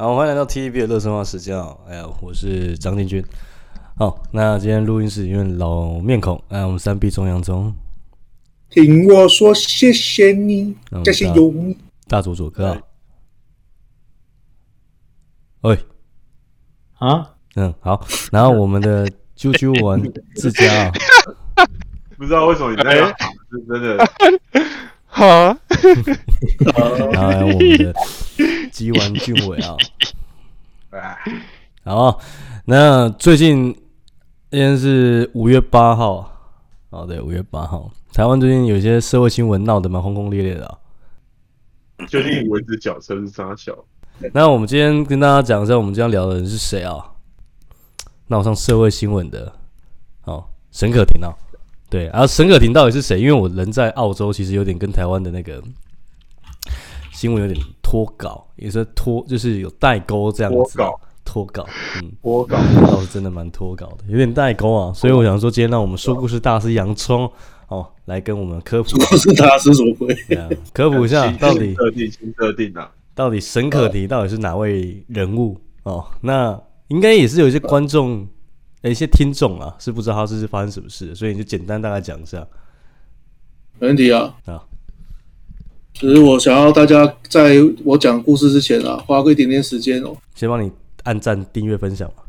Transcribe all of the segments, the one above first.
好，欢迎来到 TVB 的乐声话时间啊！哎呀，我是张进军。好，那今天录音室因为老面孔，哎，我们三 B 中央中，听我说谢谢你，谢谢有你，大佐左哥啊。喂，啊，嗯，好，然后我们的啾啾玩自家啊，不知道为什么你那样是真的。好，然后来我们的鸡丸俊伟啊，好，那最近今天是五月八号，哦对，五月八号，台湾最近有些社会新闻闹得蛮轰轰烈烈的啊。究竟蚊子脚车是啥小？那我们今天跟大家讲一下，我们今天聊的人是谁啊？闹上社会新闻的，好，沈可婷啊。对，然后沈可婷到底是谁？因为我人在澳洲，其实有点跟台湾的那个新闻有点脱稿，也是脱，就是有代沟这样子。脱稿，脱稿，嗯，脱稿，倒是真的蛮脱稿的，有点代沟啊。所以我想说，今天让我们说故事大师洋葱哦，来跟我们科普。说故事大师什么鬼？啊、科普一下，到底设定新设定啊？到底沈可婷到底是哪位人物哦？那应该也是有一些观众。欸、一些听众啊，是不知道他是发生什么事，所以你就简单大概讲一下。没问题啊。啊，只是我想要大家在我讲故事之前啊，花个一点点时间哦。先帮你按赞、订阅、分享嘛。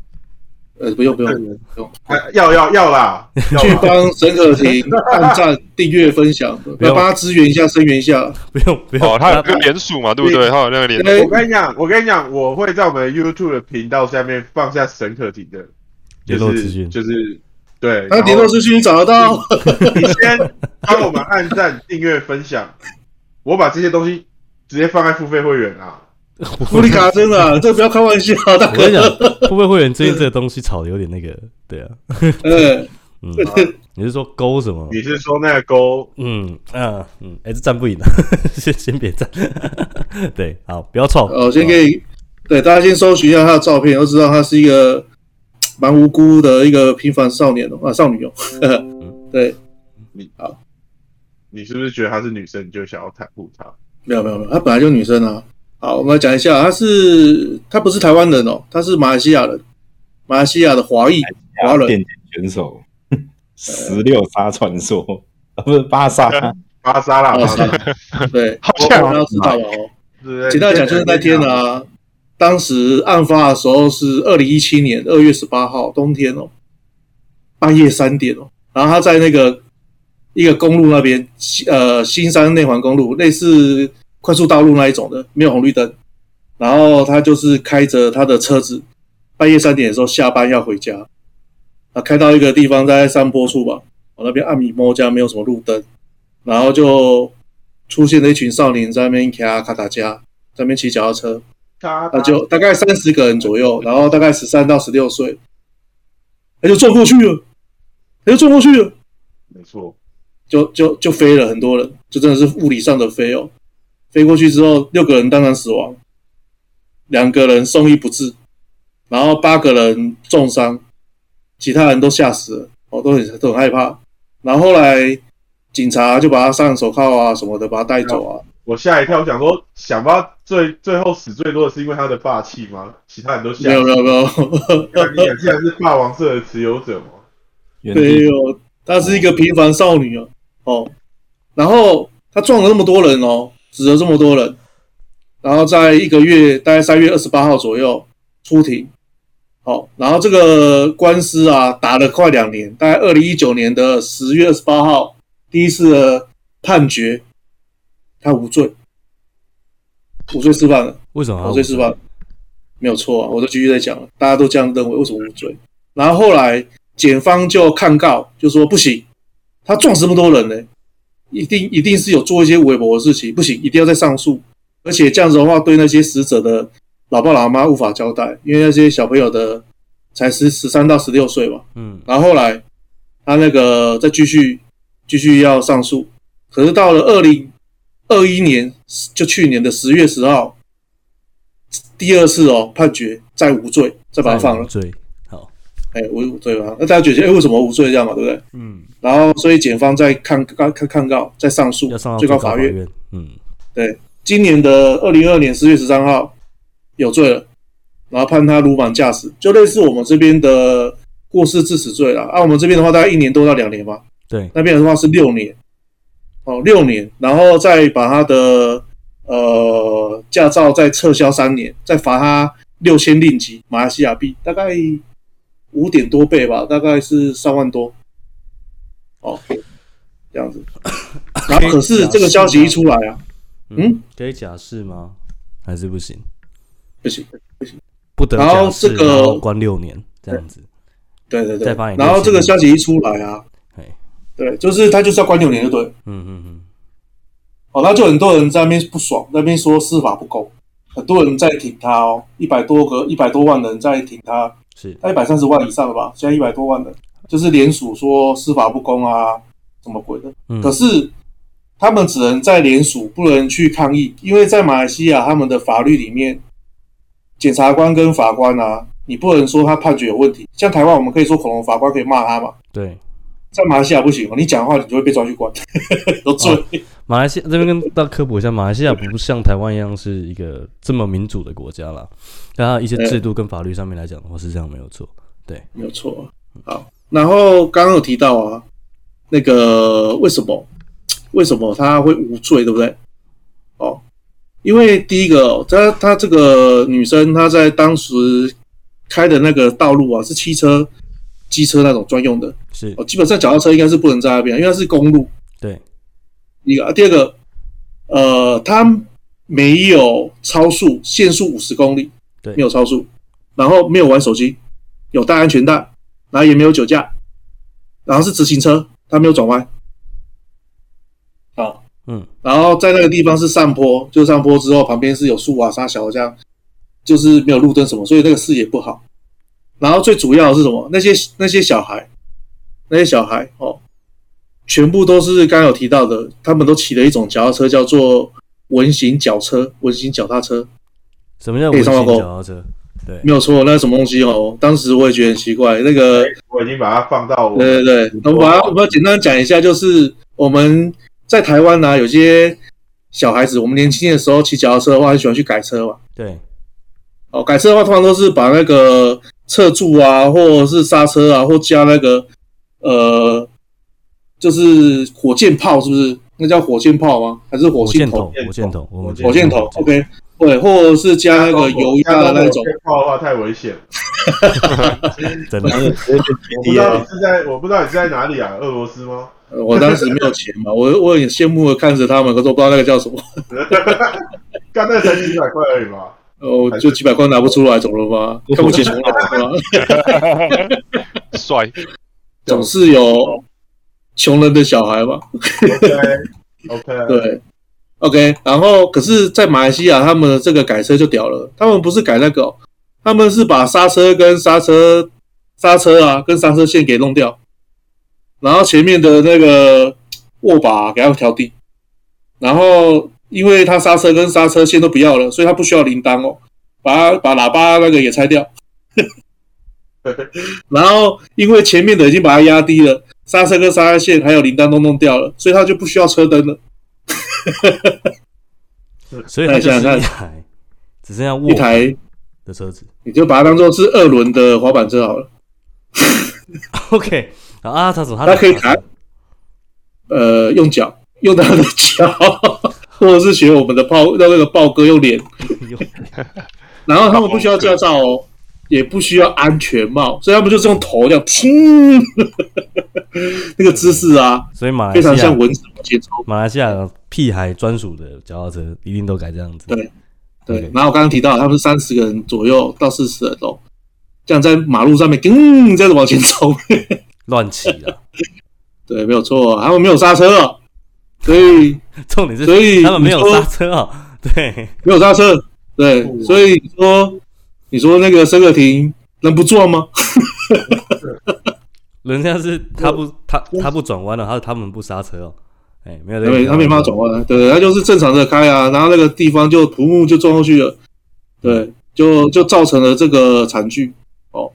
呃，不用不用不用，要要要啦！去帮沈可婷按赞、订阅、分享，要帮他支援一下、声援一下。不用不用，哦，他有个连署嘛，对不对？他有那个连署。我跟你讲，我跟你讲，我会在我们 YouTube 的频道下面放下沈可婷的。联络资讯就是对，那联络资讯你找得到？你先帮我们按赞、订阅、分享，我把这些东西直接放在付费会员啊！福利卡真的，这不要开玩笑。我跟你讲，付费会员最近这个东西炒的有点那个，对啊，嗯嗯，你是说勾什么？你是说那个勾？嗯嗯嗯，哎，这站不赢了，先先别站。对，好，不要吵。哦，先可以，对大家先搜寻一下他的照片，都知道他是一个。蛮无辜的一个平凡少年哦，啊，少女哦，对，你好，你是不是觉得她是女生，你就想要袒护她？没有没有没有，她本来就女生啊。好，我们来讲一下，她是她不是台湾人哦，她是马来西亚人，马来西亚的华裔华人。电竞选手，十六杀传说。啊，不是巴沙，巴沙啦，巴沙，对，好像要知道哦。简单讲就是那天啊。当时案发的时候是二零一七年二月十八号，冬天哦，半夜三点哦，然后他在那个一个公路那边，呃，新山内环公路，类似快速道路那一种的，没有红绿灯，然后他就是开着他的车子，半夜三点的时候下班要回家，啊，开到一个地方在山坡处吧，我那边暗米摸家没有什么路灯，然后就出现了一群少年在那边卡卡打架，在那边骑脚踏车。那就大概三十个人左右，然后大概十三到十六岁，他就撞过去了，他就撞过去了，没错，就就就飞了很多人，就真的是物理上的飞哦，飞过去之后，六个人当场死亡，两个人送医不治，然后八个人重伤，其他人都吓死了，哦，都很都很害怕，然后后来警察就把他上手铐啊什么的，把他带走啊。我吓一跳，我想说，想不到最最后死最多的是因为他的霸气吗？其他人都吓。没有没有没有，那你竟然是霸王色的持有者吗？没有，她是一个平凡少女哦。哦，然后她撞了那么多人哦，死了这么多人，然后在一个月，大概三月二十八号左右出庭。好，然后这个官司啊打了快两年，大概二零一九年的十月二十八号第一次的判决。他无罪，无罪释放了。为什么？无罪释放，没有错啊！我都继续在讲了，大家都这样认为，为什么无罪？然后后来检方就抗告，就说不行，他撞死这么多人呢，一定一定是有做一些违法的事情，不行，一定要再上诉。而且这样子的话，对那些死者的老爸老妈无法交代，因为那些小朋友的才十十三到十六岁嘛。嗯。然后后来他那个再继续继续要上诉，可是到了二零。二一年就去年的十月十号，第二次哦判决再无罪，再把他放了。罪好，哎无罪吧？那大家觉得哎为什么无罪这样嘛？对不对？嗯。然后所以检方在抗告抗抗告，在上诉，上最高法院。嗯。对，今年的二零二二年十月十三号有罪了，然后判他鲁莽驾驶，就类似我们这边的过失致死罪了。啊，我们这边的话大概一年多到两年吧。对，那边的话是六年，哦，六年，然后再把他的呃驾照再撤销三年，再罚他六千令吉马来西亚币，大概五点多倍吧，大概是三万多。哦，这样子。然后可是这个消息一出来啊，嗯，可以假释吗？还是不行？不行，不行。不得假释，然后这个关六年这样子。对对对。然后这个消息一出来啊，对，就是他就是要关六年，就对。嗯嗯嗯。哦，那就很多人在那边不爽，那边说司法不公，很多人在挺他哦，一百多个、一百多万人在挺他，是，他一百三十万以上了吧？现在一百多万人，就是联署说司法不公啊，什么鬼的？嗯。可是他们只能在联署，不能去抗议，因为在马来西亚他们的法律里面。检察官跟法官啊，你不能说他判决有问题。像台湾，我们可以说恐龙法官可以骂他嘛？对，在马来西亚不行哦，你讲话你就会被抓去关，都罪。马来西亚这边跟大家科普一下，马来西亚不像台湾一样是一个这么民主的国家啦。但它一些制度跟法律上面来讲的话是这样，没有错。对，没有错。好，然后刚刚有提到啊，那个为什么为什么他会无罪，对不对？哦。因为第一个，她她这个女生，她在当时开的那个道路啊，是汽车、机车那种专用的，是哦。基本上脚踏车应该是不能在那边，因为它是公路。对，一个，第二个，呃，它没有超速，限速五十公里，对，没有超速，然后没有玩手机，有戴安全带，然后也没有酒驾，然后是直行车，他没有转弯。嗯，然后在那个地方是上坡，就上坡之后旁边是有树啊、沙小这样，就是没有路灯什么，所以那个视野不好。然后最主要的是什么？那些那些小孩，那些小孩哦，全部都是刚刚有提到的，他们都骑了一种脚踏车，叫做文型脚车、文型脚踏车。什么叫文型脚踏车？对，没有错，那是什么东西哦？当时我也觉得很奇怪。那个我已经把它放到我对对对，我们把它我们简单讲一下，就是我们。在台湾呢、啊，有些小孩子，我们年轻的时候骑脚踏车的话，很喜欢去改车嘛。对，哦，改车的话，通常都是把那个侧柱啊，或者是刹车啊，或加那个呃，就是火箭炮，是不是？那叫火箭炮吗？还是火箭筒？火箭筒，火箭筒。火箭筒，OK，对，或者是加那个油压的那种。火箭炮的话太危险。真的。我不知道你是在，我不知道你是在哪里啊？俄罗斯吗？我当时没有钱嘛，我我很羡慕的看着他们，可是我不知道那个叫什么。刚才才几百块而已嘛。哦，就几百块拿不出来，怎么了吗？看不起穷人吗？帅，总是有穷人的小孩嘛。OK，OK，对，OK。然后，可是，在马来西亚，他们的这个改车就屌了。他们不是改那个，他们是把刹车跟刹车、刹车啊，跟刹车线给弄掉。然后前面的那个握把给它调低，然后因为它刹车跟刹车线都不要了，所以它不需要铃铛哦，把它把喇叭那个也拆掉。然后因为前面的已经把它压低了，刹车跟刹车线还有铃铛都弄掉了，所以它就不需要车灯了。所以它就是一台只剩下一台的车子，你就把它当做是二轮的滑板车好了。OK。啊，他怎么？他可以弹，呃，用脚，用他的脚，或者是学我们的豹，让那个豹哥用脸。然后他们不需要驾照哦，也不需要安全帽，所以他们就是用头这样，噗，那个姿势啊，所以马来非常像蚊子往前冲。马来西亚屁孩专属的脚踏车一定都改这样子。对对，然后我刚刚提到，他们是三十个人左右到四十人哦，这样在马路上面，嗯，这样子往前冲。乱骑了，对，没有错，他们没有刹车，所以重点是，所以他们没有刹车啊，对，没有刹车，对，所以说，你说那个申克廷能不撞吗？人家是他不他他不转弯了，他是他们不刹车哦，哎，没有，对，他没办法转弯，对，他就是正常的开啊，然后那个地方就土木就撞过去了，对，就就造成了这个惨剧哦。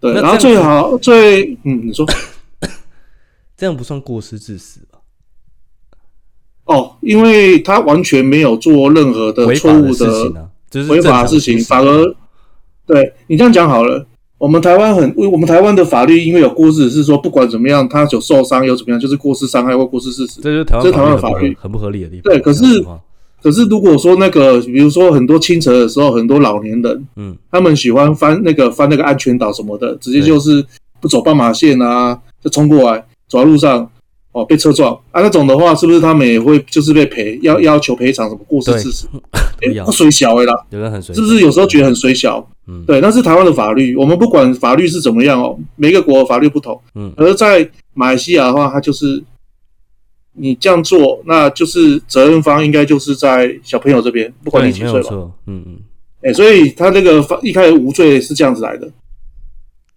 对，然后最好最嗯，你说 这样不算过失致死吧？哦，因为他完全没有做任何的错误的、违法的事情，反而对你这样讲好了。我们台湾很，我们台湾的法律因为有过失，是说不管怎么样，他有受伤有怎么样，就是过失伤害或过失致死，这就是台湾，这是台湾的法律很不合理的地方。对，可是可是如果说那个，比如说很多清晨的时候，很多老年人，嗯，他们喜欢翻那个翻那个安全岛什么的，直接就是不走斑马线啊，就冲过来，走在路上。哦，被车撞啊，那种的话，是不是他们也会就是被赔，要要求赔偿什么过失致死？哎，不水小哎啦，有人很水，是不是有时候觉得很水小？嗯，对，那是台湾的法律，我们不管法律是怎么样哦，每个国的法律不同。嗯，而在马来西亚的话，它就是你这样做，那就是责任方应该就是在小朋友这边，不管你几岁吧。嗯嗯，哎，所以他那个一开始无罪是这样子来的，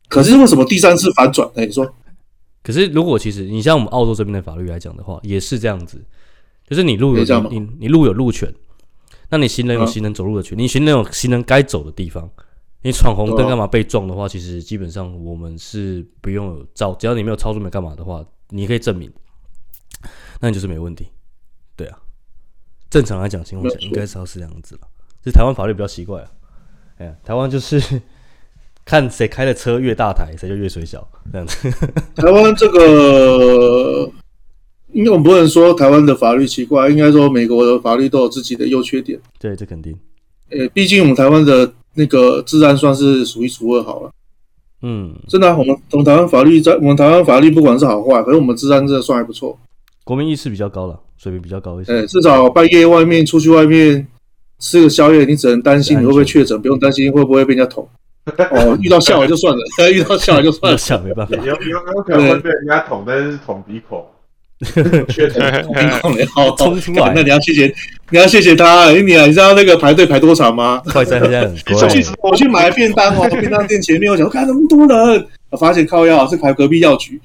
可是为什么第三次反转？哎，你说？可是，如果其实你像我们澳洲这边的法律来讲的话，也是这样子，就是你路有你你路有路权，那你行人有行人走路的权，你行人有行人该走的地方，你闯红灯干嘛被撞的话，其实基本上我们是不用有照，只要你没有超速没干嘛的话，你可以证明，那你就是没问题。对啊，正常来讲情况下应该是要是这样子了，这台湾法律比较奇怪啊，哎，台湾就是。看谁开的车越大台，谁就越水小，这样子。台湾这个，因为我们不能说台湾的法律奇怪，应该说美国的法律都有自己的优缺点。对，这肯定。呃，毕竟我们台湾的那个治安算是数一数二好了。嗯，真的，我们我们台湾法律在我们台湾法律不管是好坏，可是我们治安真的算还不错。国民意识比较高了，水平比较高一些。呃，至少半夜外面出去外面吃个宵夜，你只能担心你会不会确诊，不用担心会不会被人家捅。哦，遇到下午就算了，遇到下午就算了，下没办法。有有有可能会被人家捅，但是捅鼻孔，确实捅鼻孔也好冲出来。那你要谢谢，你要谢谢他。你啊，你知道那个排队排多长吗？快餐现在很贵。我去我去买便当哦，便当店前面我想看那么多人，我发现靠药是排隔壁药局。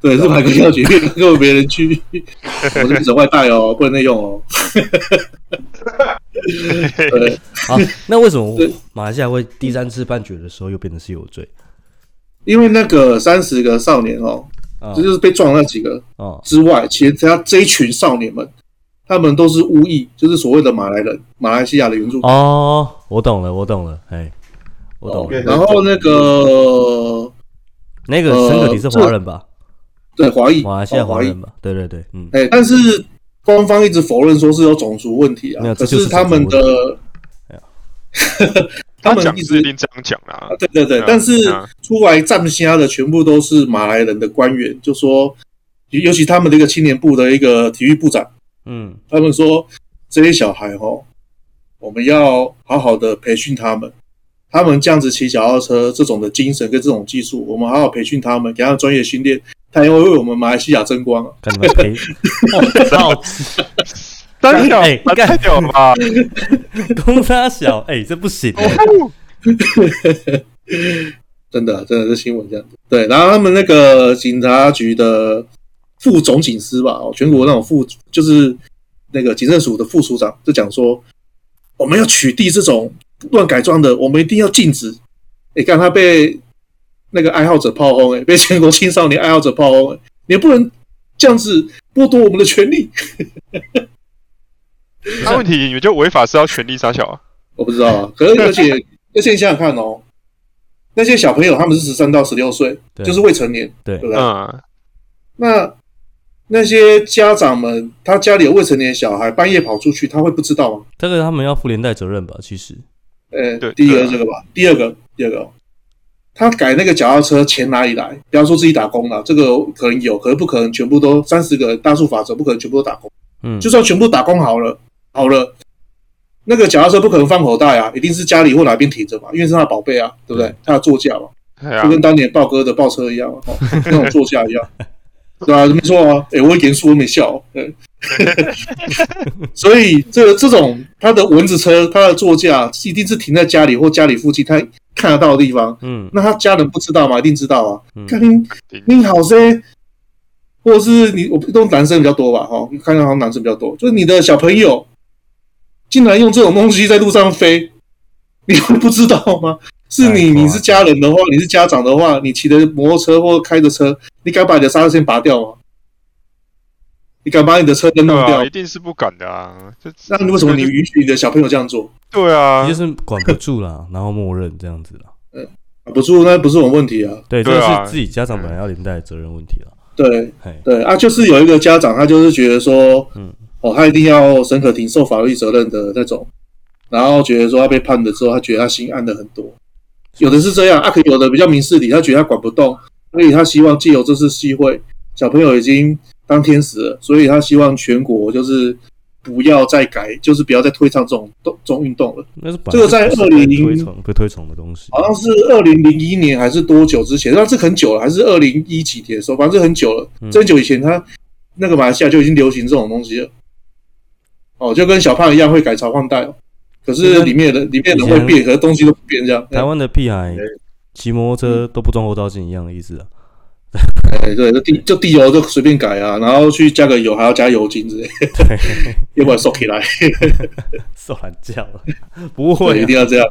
对，是排隔壁药局，根本没人去。我这边只外带哦，不能内用哦。对，好，那为什么马来西亚会第三次判决的时候又变成是有罪？因为那个三十个少年哦，这、哦、就是被撞那几个哦之外，哦、其实他这一群少年们，他们都是巫裔，就是所谓的马来人，马来西亚的原住民。哦，我懂了，我懂了，哎，我懂了。然后那个那个陈可迪是华人吧？对，华裔，马来西亚华人吧？对对对，嗯，哎，但是。官方一直否认说是有种族问题啊，可是他们的，他们一直这样讲啊。对对对，但是出来站虾的全部都是马来人的官员，就说，尤其他们的一个青年部的一个体育部长，嗯，他们说这些小孩哦，我们要好好的培训他们，他们这样子骑脚踏车这种的精神跟这种技术，我们好好培训他们，给他们专业训练。他也会为我们马来西亚争光啊！跟你们赔，三小哎，太屌了吧！公三小哎，这不行，真的真的是新闻这样子。对，然后他们那个警察局的副总警司吧，哦，全国那种副就是那个警政署的副署长就讲说，我们要取缔这种乱改装的，我们一定要禁止。你看他被。那个爱好者炮轰，哎，被全国青少年爱好者炮轰，你也不能这样子剥夺我们的权利。那问题，你们就违法是要权利杀小啊？我不知道啊，可是 而且而且你想想看哦，那些小朋友他们是十三到十六岁，就是未成年，对对不对？嗯。那那些家长们，他家里有未成年小孩，半夜跑出去，他会不知道吗？这个他们要负连带责任吧？其实，呃，对，第一个是这个吧，第二个，第二个。他改那个脚踏车钱哪里来？不要说自己打工了，这个可能有，可是不可能全部都三十个大数法则，不可能全部都打工。嗯，就算全部打工好了，好了，那个脚踏车不可能放口袋啊，一定是家里或哪边停着嘛，因为是他的宝贝啊，对不对？他的座驾嘛，就跟当年豹哥的豹车一样，哦，那种座驾一样，对吧？没错啊，哎，我严肃，我没笑，对。所以这这种他的蚊子车，他的座驾一定是停在家里或家里附近，他。看得到的地方，嗯，那他家人不知道吗？一定知道啊。看你，你好些，或者是你，我都男生比较多吧，哈，看到好像男生比较多。就是你的小朋友，竟然用这种东西在路上飞，你会不知道吗？是你，你是家人的话，你是家长的话，你骑的摩托车或开着车，你敢把你的刹车线拔掉吗？你敢把你的车灯弄掉？一定是不敢的啊！那你为什么你允许你的小朋友这样做？对啊，就是管不住啦，然后默认这样子啦。嗯，管不住那不是我问题啊。对，这是自己家长本来要连带的责任问题了。对，对啊，就是有一个家长，他就是觉得说，嗯，哦，他一定要沈可婷受法律责任的那种，然后觉得说他被判了之后，他觉得他心安了很多。有的是这样，啊，可有的比较明事理，他觉得他管不动，所以他希望借由这次机会，小朋友已经当天使了，所以他希望全国就是不要再改，就是不要再推倡这种动这种运动了。那是这个在二零推崇被推崇的东西，好像是二零零一年还是多久之前？那这很久了，还是二零一几年的时候，反正很久了，这很久以前，他那个马来西亚就已经流行这种东西了。哦，就跟小胖一样会改朝换代。可是里面的里面人会变，可是东西都不变，这样。台湾的屁孩骑摩托车都不装后照镜一样的意思啊。哎，对，就地就地油就随便改啊，然后去加个油还要加油精之类，要不然收起来，受懒觉了，不会一定要这样。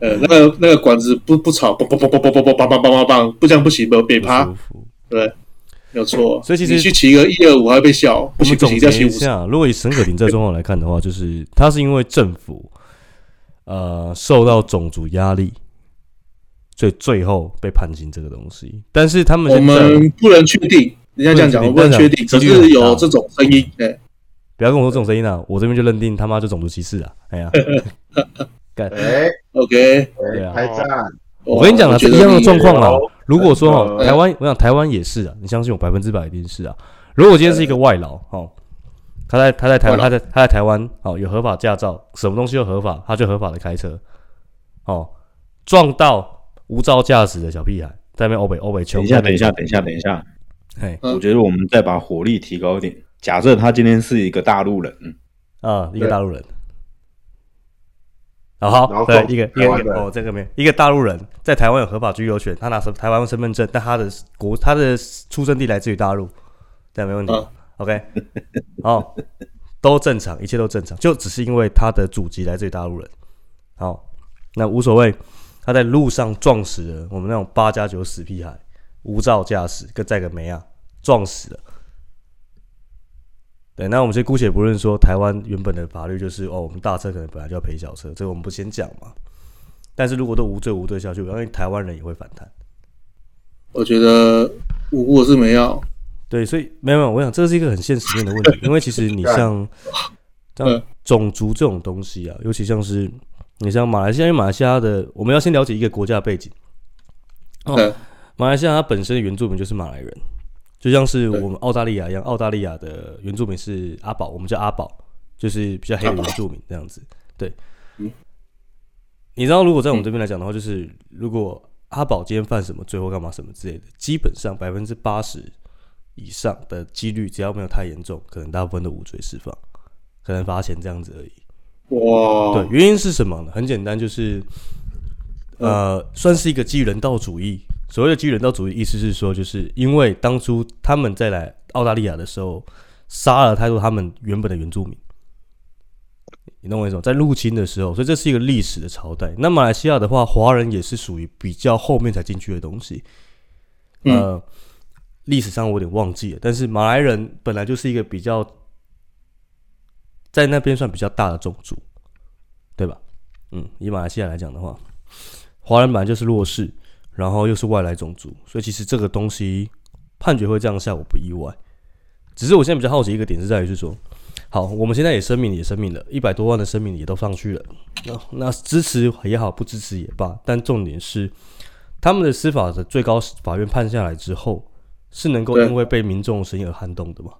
呃，那个那个管子不不吵，嘣嘣嘣嘣嘣嘣嘣嘣嘣嘣，不这样不行，不别趴，对，没有错。所以其实你去骑个一二五还要被笑，不行不行，要骑五下。如果以沈可婷这状况来看的话，就是他是因为政府呃受到种族压力。所以最后被判刑这个东西，但是他们我们不能确定，人家这样讲，我不能确定，只是有这种声音。哎，不要跟我说这种声音啊！我这边就认定他妈就种族歧视啊！哎呀，干哎，OK，对啊，开战！我跟你讲啊，是一样的状况啊。如果说哦，台湾，我想台湾也是啊，你相信我，百分之百一定是啊。如果今天是一个外劳哦，他在他在台湾，他在他在台湾哦，有合法驾照，什么东西都合法，他就合法的开车哦，撞到。无照驾驶的小屁孩在那边欧北欧北求。等一下，等一下，等一下，等一下。嘿，我觉得我们再把火力提高一点。假设他今天是一个大陆人，啊，一个大陆人。好，对，一个一个哦，这个没一个大陆人在台湾有合法居留权，他拿什台湾身份证，但他的国他的出生地来自于大陆，这样没问题。OK，好，都正常，一切都正常，就只是因为他的祖籍来自于大陆人。好，那无所谓。他在路上撞死了我们那种八加九死屁孩，无照驾驶，跟载个没啊，撞死了。对，那我们先姑且不论说台湾原本的法律就是哦，我们大车可能本来就要赔小车，这个我们不先讲嘛。但是如果都无罪无罪下去，我相信台湾人也会反弹。我觉得无辜是没有。对，所以没有没有，我想这是一个很现实面的问题，因为其实你像 像种族这种东西啊，尤其像是。你像马来西亚，因为马来西亚的，我们要先了解一个国家的背景。哦，马来西亚它本身的原住民就是马来人，就像是我们澳大利亚一样，澳大利亚的原住民是阿宝，我们叫阿宝，就是比较黑的原住民这样子。对，你知道，如果在我们这边来讲的话，就是如果阿宝今天犯什么罪或干嘛什么之类的，基本上百分之八十以上的几率，只要没有太严重，可能大部分都无罪释放，可能罚钱这样子而已。哇，对，原因是什么呢？很简单，就是呃，算是一个基于人道主义。所谓的基于人道主义，意思是说，就是因为当初他们在来澳大利亚的时候，杀了太多他们原本的原住民，你懂我意思吗？在入侵的时候，所以这是一个历史的朝代。那马来西亚的话，华人也是属于比较后面才进去的东西。呃，历史上我有点忘记了，但是马来人本来就是一个比较。在那边算比较大的种族，对吧？嗯，以马来西亚来讲的话，华人本来就是弱势，然后又是外来种族，所以其实这个东西判决会这样下，我不意外。只是我现在比较好奇一个点是在于是说，好，我们现在也声明也声明了，一百多万的声明也都上去了，那那支持也好，不支持也罢，但重点是他们的司法的最高法院判下来之后，是能够因为被民众的声音而撼动的吗？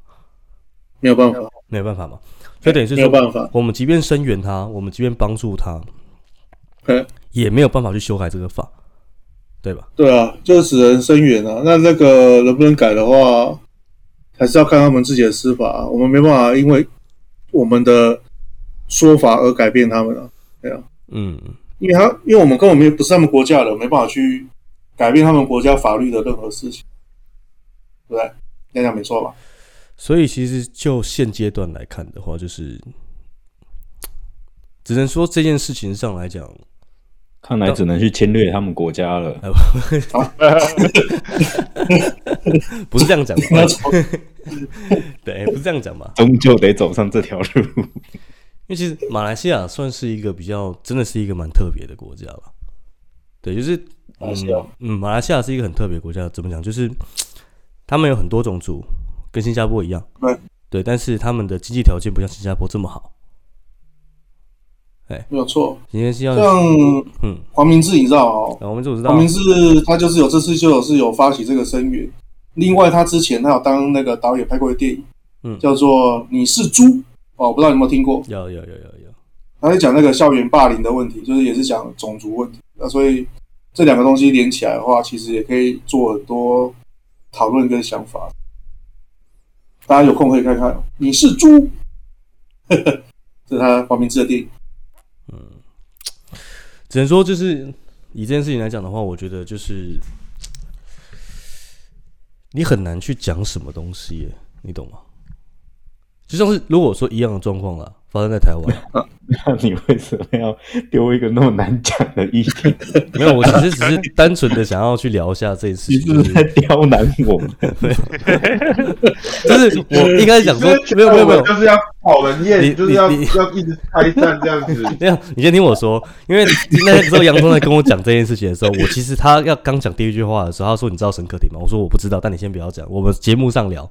没有办法，没有办法嘛？所以等于是说，没有办法。我们即便声援他，我们即便帮助他，也没有办法去修改这个法，对吧？对啊，就是只能声援啊。那那个能不能改的话，还是要看他们自己的司法啊。我们没办法因为我们的说法而改变他们啊。对啊，嗯，因为他，因为我们根本没不是他们国家的，没办法去改变他们国家法律的任何事情，对不对？这样没错吧？所以，其实就现阶段来看的话，就是只能说这件事情上来讲，看来只能去侵略他们国家了。不是这样讲的。对，不是这样讲吧，终究得走上这条路。因为其实马来西亚算是一个比较，真的是一个蛮特别的国家吧。对，就是嗯嗯，马来西亚是一个很特别的国家，怎么讲？就是他们有很多种族，跟新加坡一样。对对，但是他们的经济条件不像新加坡这么好。哎，没有错。今天像嗯，黄明志你知道哦？黄明志我知道。黄明志他就是有这次就有是有发起这个声援。另外，他之前他有当那个导演拍过的电影，嗯，叫做《你是猪》哦，我不知道你有没有听过？有有有有有。他在讲那个校园霸凌的问题，就是也是讲种族问题。那所以这两个东西连起来的话，其实也可以做很多讨论跟想法。大家有空可以看看。你是猪，这是他黄明志的电影。嗯，只能说就是以这件事情来讲的话，我觉得就是你很难去讲什么东西，你懂吗？就像是如果说一样的状况啦。发生在台湾，那你为什么要丢一个那么难讲的议题？没有，我其实只是单纯的想要去聊一下这一次。你是不是在刁难我们？就是我一开始想说，没有没有没有，就是要讨人厌，就是要要一直开战这样子。没有，你先听我说，因为那时候杨聪在跟我讲这件事情的时候，我其实他要刚讲第一句话的时候，他说：“你知道沈可婷吗？”我说：“我不知道。”但你先不要讲，我们节目上聊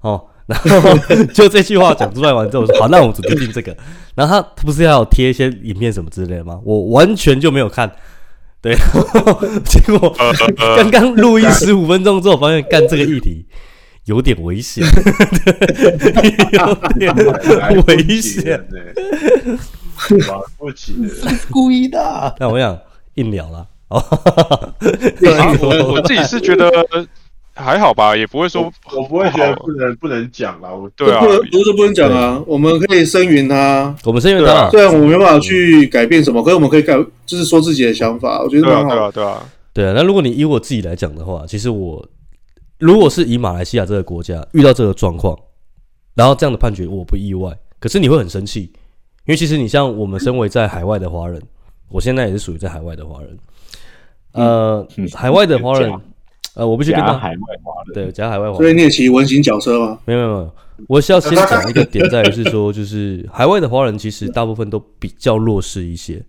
哦。然后 就这句话讲出来完之后，我说好，那我们主定这个。然后他不是要贴一些影片什么之类的吗？我完全就没有看。对，结果刚刚录音十五分钟之后，发现干这个议题有点危险，有点危险。不起，是故意的。但我想硬聊了。我我自己是觉得。还好吧，也不会说，我不会觉得不能不能讲啦。我对啊，不是不能讲啊，我们可以声援他，我们声援他。虽然我们没办法去改变什么，可是我们可以改，就是说自己的想法。我觉得蛮好。对啊，对啊，对啊。那如果你以我自己来讲的话，其实我如果是以马来西亚这个国家遇到这个状况，然后这样的判决，我不意外。可是你会很生气，因为其实你像我们身为在海外的华人，我现在也是属于在海外的华人。呃，海外的华人。呃，我必须跟他海外华人，对，加海外华人，所以你也骑文型脚车吗？没有没有没有，我是要先讲一个点，在于是说，就是海外的华人其实大部分都比较弱势一些。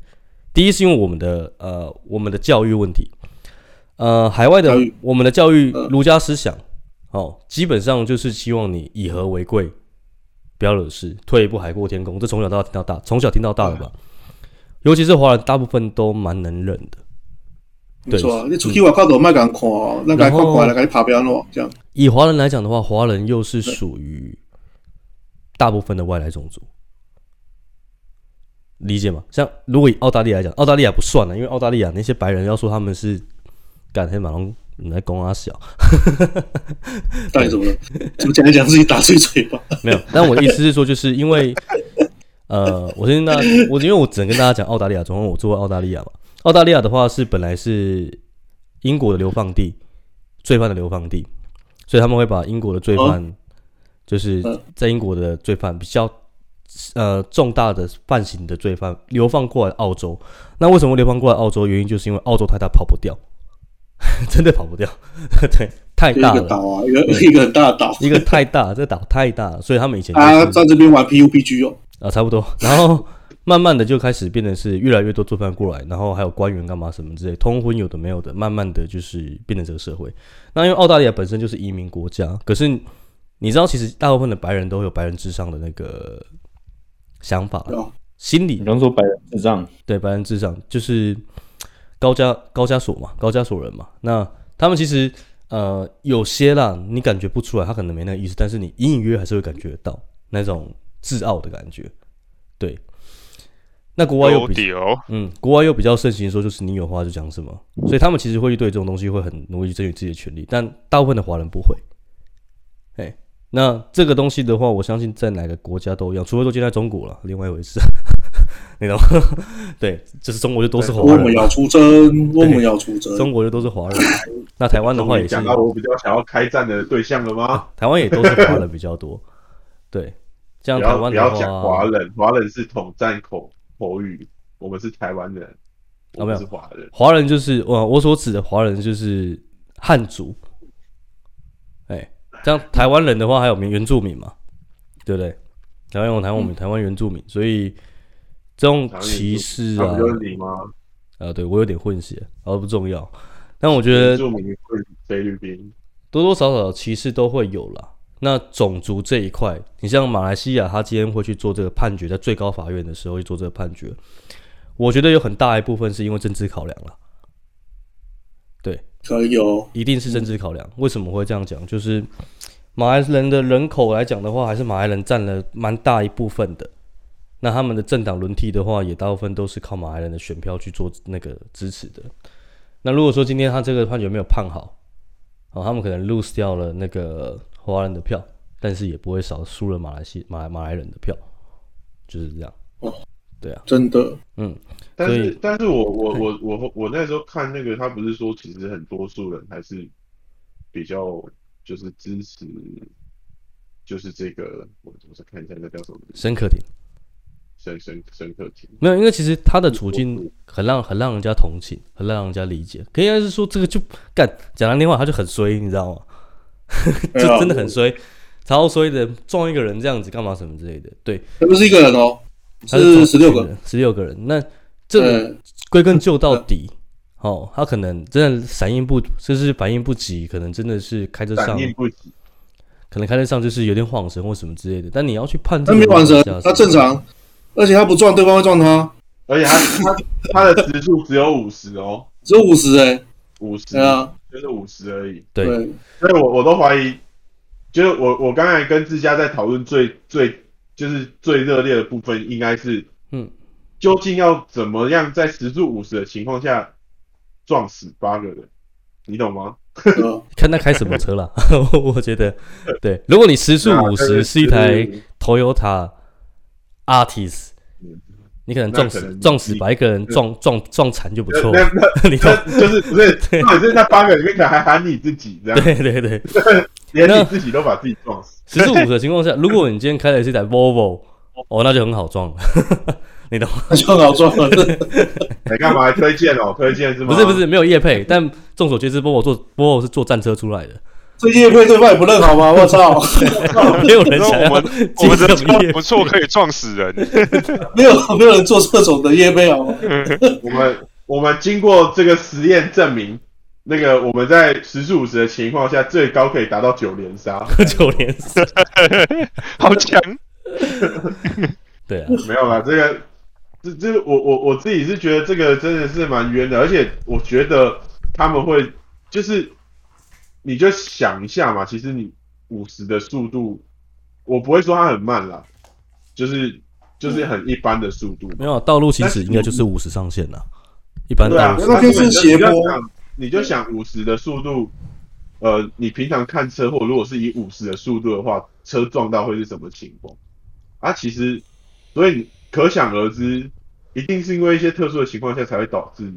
第一是因为我们的呃我们的教育问题，呃，海外的我们的教育儒家思想，哦，基本上就是希望你以和为贵，不要惹事，退一步海阔天空，这从小到大听到大，从小听到大的吧。尤其是华人，大部分都蛮能忍的。没错啊，你出去外口都卖敢看哦，那敢看过来，敢爬标喏，这样。以华人来讲的话，华人又是属于大部分的外来种族，理解吗？像如果以澳大利亚来讲，澳大利亚不算了，因为澳大利亚那些白人要说他们是干黑马龙来攻阿小，到底怎么了？怎么讲一讲自己打碎嘴巴？没有，但我的意思是说，就是因为呃，我先跟大家，我因为我只能跟大家讲澳大利亚，总共我住过澳大利亚嘛。澳大利亚的话是本来是英国的流放地，罪犯的流放地，所以他们会把英国的罪犯，就是在英国的罪犯比较呃重大的犯行的罪犯流放过来澳洲。那为什么流放过来澳洲？原因就是因为澳洲太大跑不掉，真的跑不掉，对，太大了。岛啊，一个一个很大的岛，一个太大，这个岛太大了，所以他们以前啊在这边玩 PUBG 哦，啊，差不多，然后。慢慢的就开始变得是越来越多做饭过来，然后还有官员干嘛什么之类，通婚有的没有的，慢慢的就是变成这个社会。那因为澳大利亚本身就是移民国家，可是你知道，其实大部分的白人都有白人至上的那个想法，心理。你刚说白人至上，对，白人至上就是高加高加索嘛，高加索人嘛。那他们其实呃有些啦，你感觉不出来，他可能没那个意思，但是你隐隐约约还是会感觉到那种自傲的感觉，对。那国外又比嗯，国外又比较盛行说，就是你有话就讲什么，所以他们其实会对这种东西会很努力争取自己的权利，但大部分的华人不会。哎，那这个东西的话，我相信在哪个国家都一样，除非说现在中国了，另外一回事。你懂吗？对，就是中国就都是华人。我们要出征，我们要出征。中国就都是华人。那台湾的话也是。讲到我比较想要开战的对象了吗？台湾也都是华人比较多。对，这样台湾不要讲华人，华人是统战口。口语，我们是台湾人，我们是华人。华人就是我我所指的华人就是汉族，哎，像台湾人的话，还有民原住民嘛，对不对？台湾有台湾民，台湾原住民，所以这种歧视啊，啊，对我有点混血，而不重要。但我觉得原住民菲律宾多多少少歧视都会有啦。那种族这一块，你像马来西亚，他今天会去做这个判决，在最高法院的时候去做这个判决，我觉得有很大一部分是因为政治考量了。对，可有，一定是政治考量。为什么会这样讲？就是马来人的人口来讲的话，还是马来人占了蛮大一部分的。那他们的政党轮替的话，也大部分都是靠马来人的选票去做那个支持的。那如果说今天他这个判决没有判好，哦，他们可能 lose 掉了那个。华人的票，但是也不会少输了马来西马来马来人的票，就是这样。哦，对啊，真的，嗯。但是，但是我我我我我那时候看那个，他不是说其实很多数人还是比较就是支持，就是这个，我我再看一下那叫什么？沈可婷。沈沈沈可婷。没有，因为其实他的处境很让很让人家同情，很让人家理解。可以应该是说这个就干讲完电话他就很衰，你知道吗？就真的很衰，超衰的撞一个人这样子干嘛什么之类的，对，他不是一个人哦，是十六个，十六个人。那这个归根究到底，哦，他可能真的反应不，就是反应不及，可能真的是开车上，可能开车上就是有点晃神或什么之类的。但你要去判断，他没晃神，他正常，而且他不撞对方会撞他，而且他他他的时速只有五十哦，只有五十哎，五十。啊。就是五十而已，对，所以我我都怀疑，就是我我刚才跟志佳在讨论最最就是最热烈的部分，应该是，嗯，究竟要怎么样在时速五十的情况下撞死八个人，你懂吗？看他开什么车了，我觉得，对，如果你时速五十是一台 Toyota Altis。你可能撞死撞死把一个人撞撞撞残就不错。那 你就是不是？反正那八个里面可能还喊你自己这样。对对对，连你自己都把自己撞死。十四五十的情况下，如果你今天开的是一台 Volvo，哦，那就很好撞了。你懂？那就很好撞了。你干嘛还推荐哦？推荐是吗？不是不是，没有业配，但众所皆知，Volvo 做 Volvo 是坐战车出来的。这业配对方也不认好吗？我操！没有人想要我们我们的车不错，可以撞死人。没有没有人做这种的业配好吗？我们我们经过这个实验证明，那个我们在时速五十的情况下，最高可以达到九连杀。九连杀，好强！对啊，没有啦，这个这这我我我自己是觉得这个真的是蛮冤的，而且我觉得他们会就是。你就想一下嘛，其实你五十的速度，我不会说它很慢啦，就是就是很一般的速度。没有道路行驶应该就是五十上限了，一般道路。那就是斜坡。你就想五十的速度，呃，你平常看车祸如果是以五十的速度的话，车撞到会是什么情况？啊，其实，所以可想而知，一定是因为一些特殊的情况下才会导致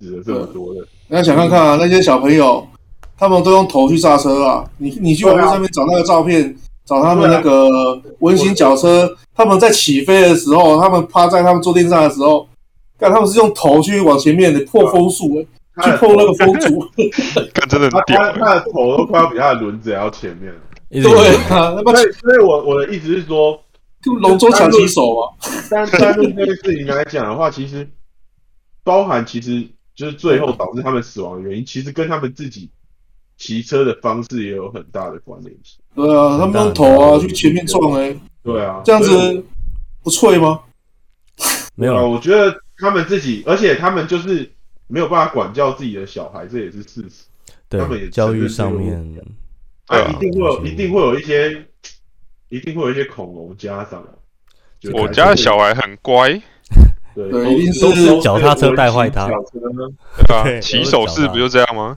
死了这么多的。那想看看啊，那些小朋友。他们都用头去刹车啊！你你去网络上面找那个照片，找他们那个温馨脚车，他们在起飞的时候，他们趴在他们坐垫上的时候，看他们是用头去往前面的破风速，去碰那个风阻，看真的，他他的头都快要比他的轮子还要前面。对啊，那所以所以我我的意思是说，就龙舟抢旗手嘛。但但是这个事情来讲的话，其实包含其实就是最后导致他们死亡的原因，其实跟他们自己。骑车的方式也有很大的关联性。对啊，他们用头啊去前面撞哎。对啊，这样子不脆吗？没有啊，我觉得他们自己，而且他们就是没有办法管教自己的小孩，这也是事实。对，他们也教育上面，啊，一定会有，一定会有一些，一定会有一些恐龙家长。我家的小孩很乖，对，一定是脚踏车带坏他。对啊，骑手式不就这样吗？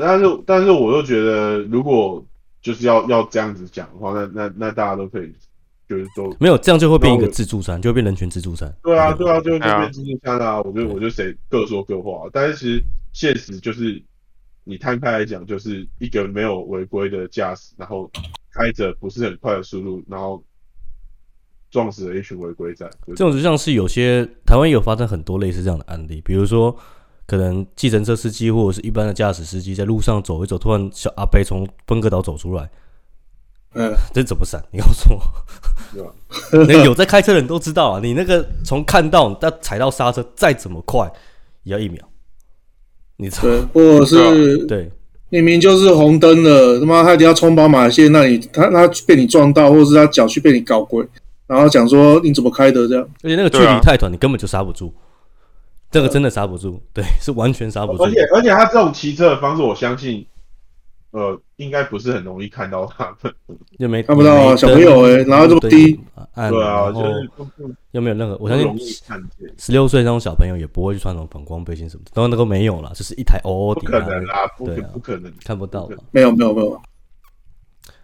但是，但是，我又觉得，如果就是要要这样子讲的话，那那那大家都可以，就是说，没有这样就会变一个自助餐，就会变人权自助餐。对啊，对啊，就就变自助餐啊！我觉得，我就谁各说各话。但是，其实现实就是，你摊开来讲，就是一个没有违规的驾驶，然后开着不是很快的速度，然后撞死了一群违规仔。这种就像是有些台湾有发生很多类似这样的案例，比如说。可能计程车司机或者是一般的驾驶司机在路上走一走，突然小阿伯从分隔岛走出来，嗯，这怎么闪？你告诉我，那有在开车的人都知道啊，你那个从看到到踩到刹车，再怎么快也要一秒，你知道？或者是对，明明就是红灯了，他妈他一定要冲斑马线，那你他他被你撞到，或者是他脚去被你搞鬼，然后讲说你怎么开的这样？而且那个距离太短，你根本就刹不住。这个真的刹不住，对，是完全刹不住。而且而且他这种骑车的方式，我相信，呃，应该不是很容易看到他们，又没看不到啊，小朋友哎，然后这么低，对啊，就是又没有任何，我相信十六岁那种小朋友也不会去穿那种反光背心什么的，当然那个没有了，就是一台 OOD，不可能啦，不，不可能看不到，没有没有没有，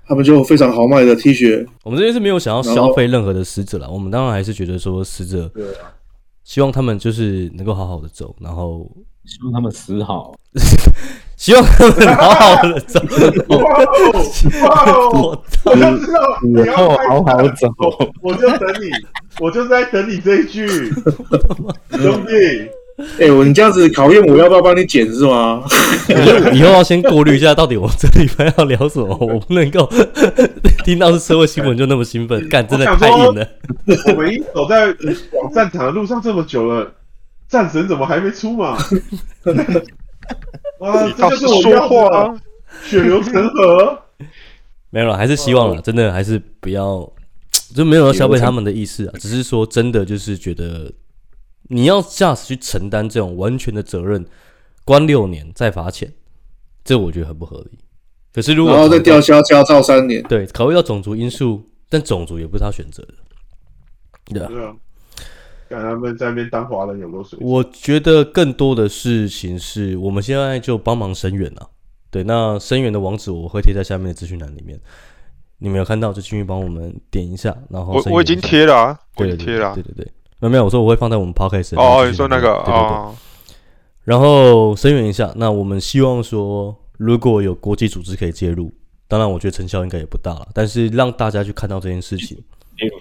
他们就非常豪迈的 T 恤，我们这边是没有想要消费任何的死者了，我们当然还是觉得说死者，对啊。希望他们就是能够好好的走，然后希望他们死好，希望他们好好的走。我 我就知道你要好好走，我就等你，我就在等你这一句，兄弟。哎、欸，我你这样子考验我要不要帮你剪是吗？以后要先过滤一下，到底我这礼拜要聊什么，我不能够 听到是社会新闻就那么兴奋，干真的太硬了。我们已经走在往战场的路上这么久了，战神怎么还没出嘛？啊，这就是我说话啊，血流成河。没有了，还是希望了，真的还是不要，就没有要消费他们的意思啊，只是说真的就是觉得。你要驾驶去承担这种完全的责任，关六年再罚钱，这我觉得很不合理。可是如果然后再吊销驾照三年，对，考虑到种族因素，但种族也不是他选择的，对啊。让他们在那边当华人有没有水？我觉得更多的事情是我们现在就帮忙声援啊。对，那声援的网址我会贴在下面的资讯栏里面，你没有看到就继续帮我们点一下，然后我我已经贴了啊，我已经贴了，对对对。没有没有，我说我会放在我们 podcast 哦，你说那个对对对，哦，然后声援一下。那我们希望说，如果有国际组织可以介入，当然我觉得成效应该也不大了。但是让大家去看到这件事情，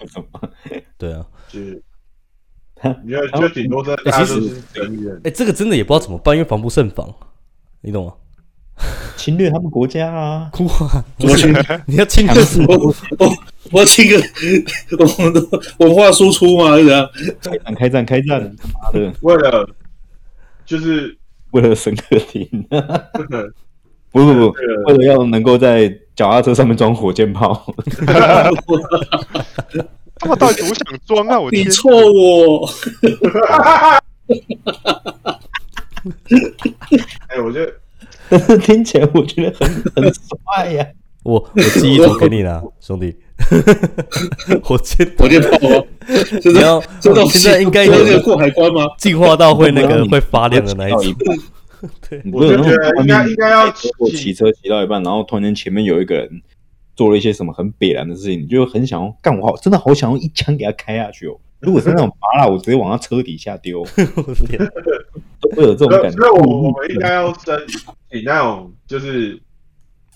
对啊，是，你要就顶多在其实哎，这个真的也不知道怎么办，因为防不胜防，你懂吗？侵略他们国家啊！哇，我去，你要侵略什么？我我我侵略 我们的文化输出嘛？是这样？开战开战开战！妈的，为了就是为了沈可婷，不不不，为了要能够在脚踏车上面装火箭炮。他们到底多想装啊？我你错我！哎，我觉得。但 是听起来我觉得很很帅呀！我我记忆图给你了，兄弟。火箭火箭炮吗？你要这种现在应该有过海关吗？进化到会那个会发亮的那一种。对，我觉得应该应该要骑车骑到一半，然后突然间前面有一个人做了一些什么很北然的事情，你就很想要干我好，真的好想要一枪给他开下去哦。如果是那种麻辣，我直接往他车底下丢，都会有这种感觉。所以我我们应该要申请那种，就是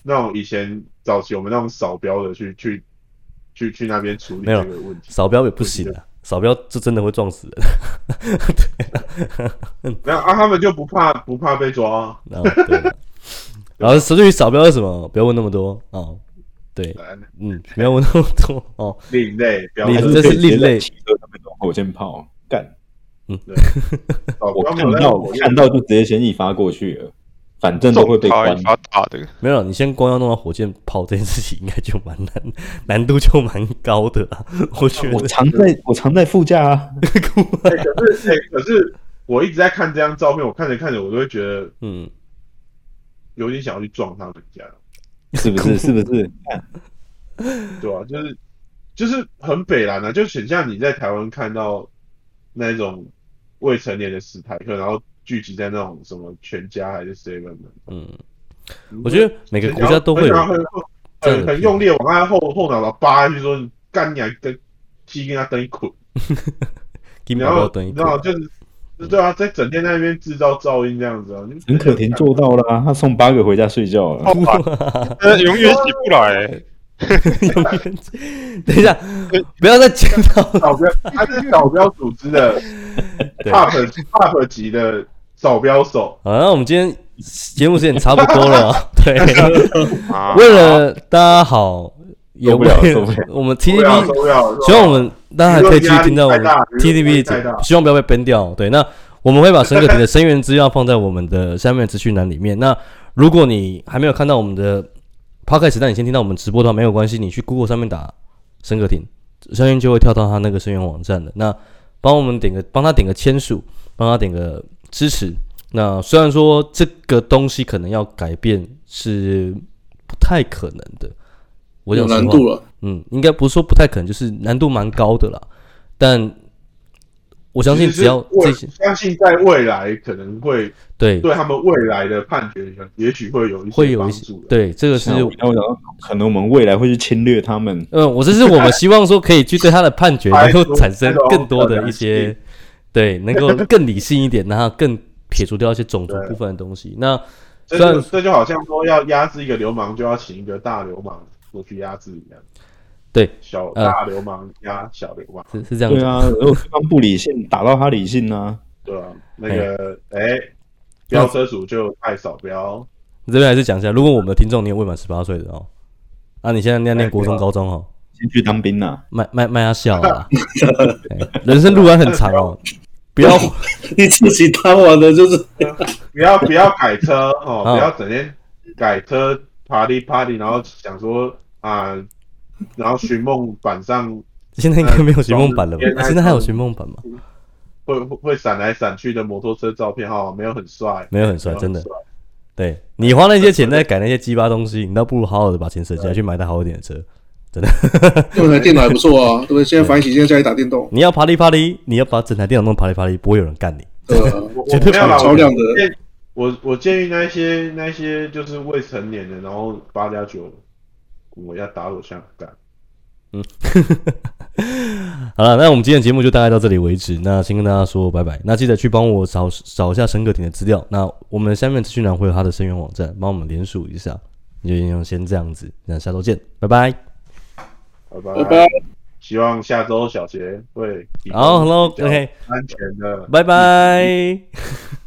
那种以前早期我们那种扫标的去去去去那边处理这个问题。扫标也不行啊，扫标这真的会撞死人。对，没有啊，他们就不怕不怕被抓。然后，然后至于扫标是什么，不要问那么多哦。对，嗯，没有那么多 哦。另类，你这是另类。骑车上面装火箭炮干，嗯，对。我看到我看到就直接先一发过去了，反正都会被关。打的没有，你先光要弄到火箭炮这件事情，应该就蛮难，难度就蛮高的啦。我觉得我藏在我藏在副驾啊。可是，哎，可是我一直在看这张照片，我看着看着，我都会觉得，嗯，有点想要去撞他们家。是不是？是不是？对啊，就是就是很北蓝啊，就很像你在台湾看到那种未成年的史台克，然后聚集在那种什么全家还是 seven 的。嗯，我觉得每个国家都会有很很很用力往他后后脑勺扒下去，说你干你还跟鸡跟他蹬一捆，然后然后就是。对啊，在整天在那边制造噪音这样子啊，陈可婷做到了，啊，他送八个回家睡觉了，永远起不来，永远。等一下，不要再讲到 导标，他是导标组织的 top top 级的扫标手。好，那我们今天节目时间差不多了，对，为了大家好，也为了我们 T T P，希望我们大家还可以继续听到我们 TTV，希望不要被 ban 掉。对，那我们会把沈可婷的声源资料放在我们的下面资讯栏里面。那如果你还没有看到我们的 Podcast，但你先听到我们直播的话，没有关系，你去 Google 上面打沈可婷，相信就会跳到他那个声源网站的。那帮我们点个，帮他点个签署，帮他点个支持。那虽然说这个东西可能要改变是不太可能的，我有难度了。嗯，应该不是说不太可能，就是难度蛮高的啦。但我相信，只要这些，相信在未来可能会对对他们未来的判决，也许会有一些会有一些对这个是，可能我们未来会去侵略他们。嗯，我这是我们希望说可以去对他的判决能够产生更多的一些对，能够更理性一点，然后更撇除掉一些种族部分的东西。那这这就好像说要压制一个流氓，就要请一个大流氓过去压制一样。对，小大流氓压小流氓是是这样子。对啊，如果对方不理性，打到他理性呢？对啊，那个哎，飙车主就太少飙。你这边还是讲一下，如果我们的听众你也未满十八岁的哦，啊，你现在念念国中、高中哦，先去当兵呐，卖卖卖他笑啊，人生路还很长哦，不要 你自己当完的就是不要不要改车哦，不要整天改车 party party，然后想说啊。然后寻梦版上，现在应该没有寻梦版了吧？现在还有寻梦版吗？会会闪来闪去的摩托车照片哈，没有很帅，没有很帅，真的。对，你花那些钱在改那些鸡巴东西，你倒不如好好的把钱省下来去买台好一点的车，真的。用台 电脑还不错啊，对不对？现在反正现在家里打电动，你要啪哩啪哩，你要把整台电脑弄啪哩啪哩，不会有人干你。对，绝对超亮的。我我建议那些那些就是未成年的，然后八加九。我要打我香港。嗯，好了，那我们今天的节目就大概到这里为止。那先跟大家说拜拜。那记得去帮我找找一下沈可婷的资料。那我们下面资讯栏会有他的声援网站，帮我们连署一下。就先这样子，那下周见，拜拜，拜拜，拜拜。希望下周小杰会。好，Hello，OK，安全的，拜拜。